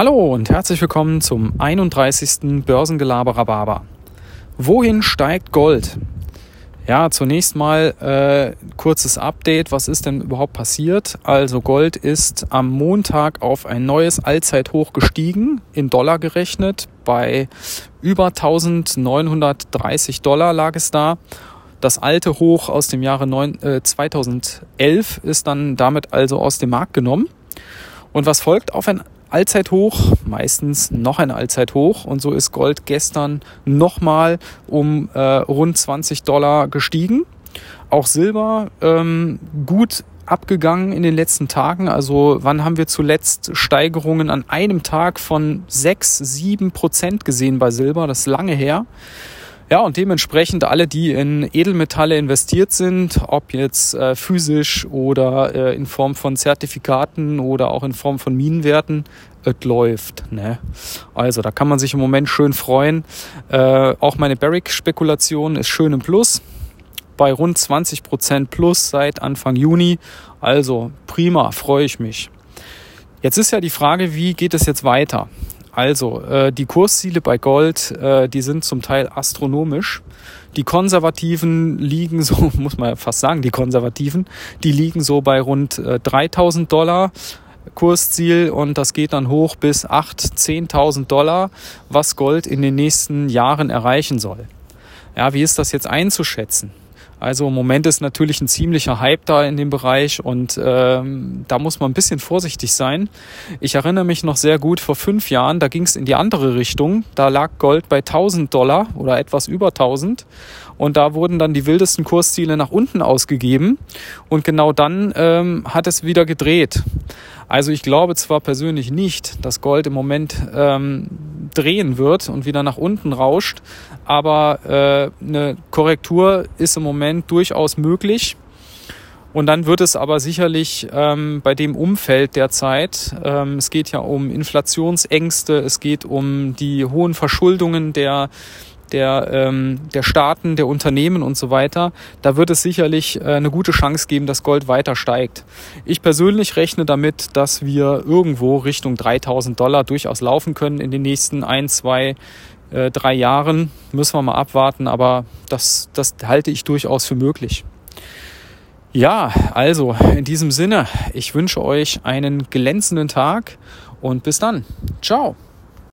Hallo und herzlich willkommen zum 31. Börsengelaber Rhabarber. Wohin steigt Gold? Ja, zunächst mal äh, kurzes Update. Was ist denn überhaupt passiert? Also Gold ist am Montag auf ein neues Allzeithoch gestiegen, in Dollar gerechnet. Bei über 1930 Dollar lag es da. Das alte Hoch aus dem Jahre 9, äh, 2011 ist dann damit also aus dem Markt genommen. Und was folgt auf ein Allzeithoch, meistens noch ein Allzeithoch. Und so ist Gold gestern nochmal um äh, rund 20 Dollar gestiegen. Auch Silber ähm, gut abgegangen in den letzten Tagen. Also wann haben wir zuletzt Steigerungen an einem Tag von 6, 7 Prozent gesehen bei Silber? Das ist lange her. Ja, und dementsprechend alle, die in Edelmetalle investiert sind, ob jetzt äh, physisch oder äh, in Form von Zertifikaten oder auch in Form von Minenwerten, es läuft. Ne? Also da kann man sich im Moment schön freuen. Äh, auch meine Barrick-Spekulation ist schön im Plus. Bei rund 20 Prozent plus seit Anfang Juni. Also prima, freue ich mich. Jetzt ist ja die Frage, wie geht es jetzt weiter? Also, äh, die Kursziele bei Gold, äh, die sind zum Teil astronomisch. Die Konservativen liegen so, muss man fast sagen, die Konservativen, die liegen so bei rund äh, 3000 Dollar. Kursziel und das geht dann hoch bis 8.000, 10.000 Dollar, was Gold in den nächsten Jahren erreichen soll. Ja, wie ist das jetzt einzuschätzen? Also im Moment ist natürlich ein ziemlicher Hype da in dem Bereich und ähm, da muss man ein bisschen vorsichtig sein. Ich erinnere mich noch sehr gut, vor fünf Jahren, da ging es in die andere Richtung. Da lag Gold bei 1000 Dollar oder etwas über 1000 und da wurden dann die wildesten Kursziele nach unten ausgegeben und genau dann ähm, hat es wieder gedreht. Also ich glaube zwar persönlich nicht, dass Gold im Moment ähm, drehen wird und wieder nach unten rauscht. Aber äh, eine Korrektur ist im Moment durchaus möglich. Und dann wird es aber sicherlich ähm, bei dem Umfeld derzeit, ähm, es geht ja um Inflationsängste, es geht um die hohen Verschuldungen der der, ähm, der Staaten, der Unternehmen und so weiter, da wird es sicherlich äh, eine gute Chance geben, dass Gold weiter steigt. Ich persönlich rechne damit, dass wir irgendwo Richtung 3000 Dollar durchaus laufen können in den nächsten ein, zwei, äh, drei Jahren. Müssen wir mal abwarten, aber das, das halte ich durchaus für möglich. Ja, also in diesem Sinne, ich wünsche euch einen glänzenden Tag und bis dann. Ciao.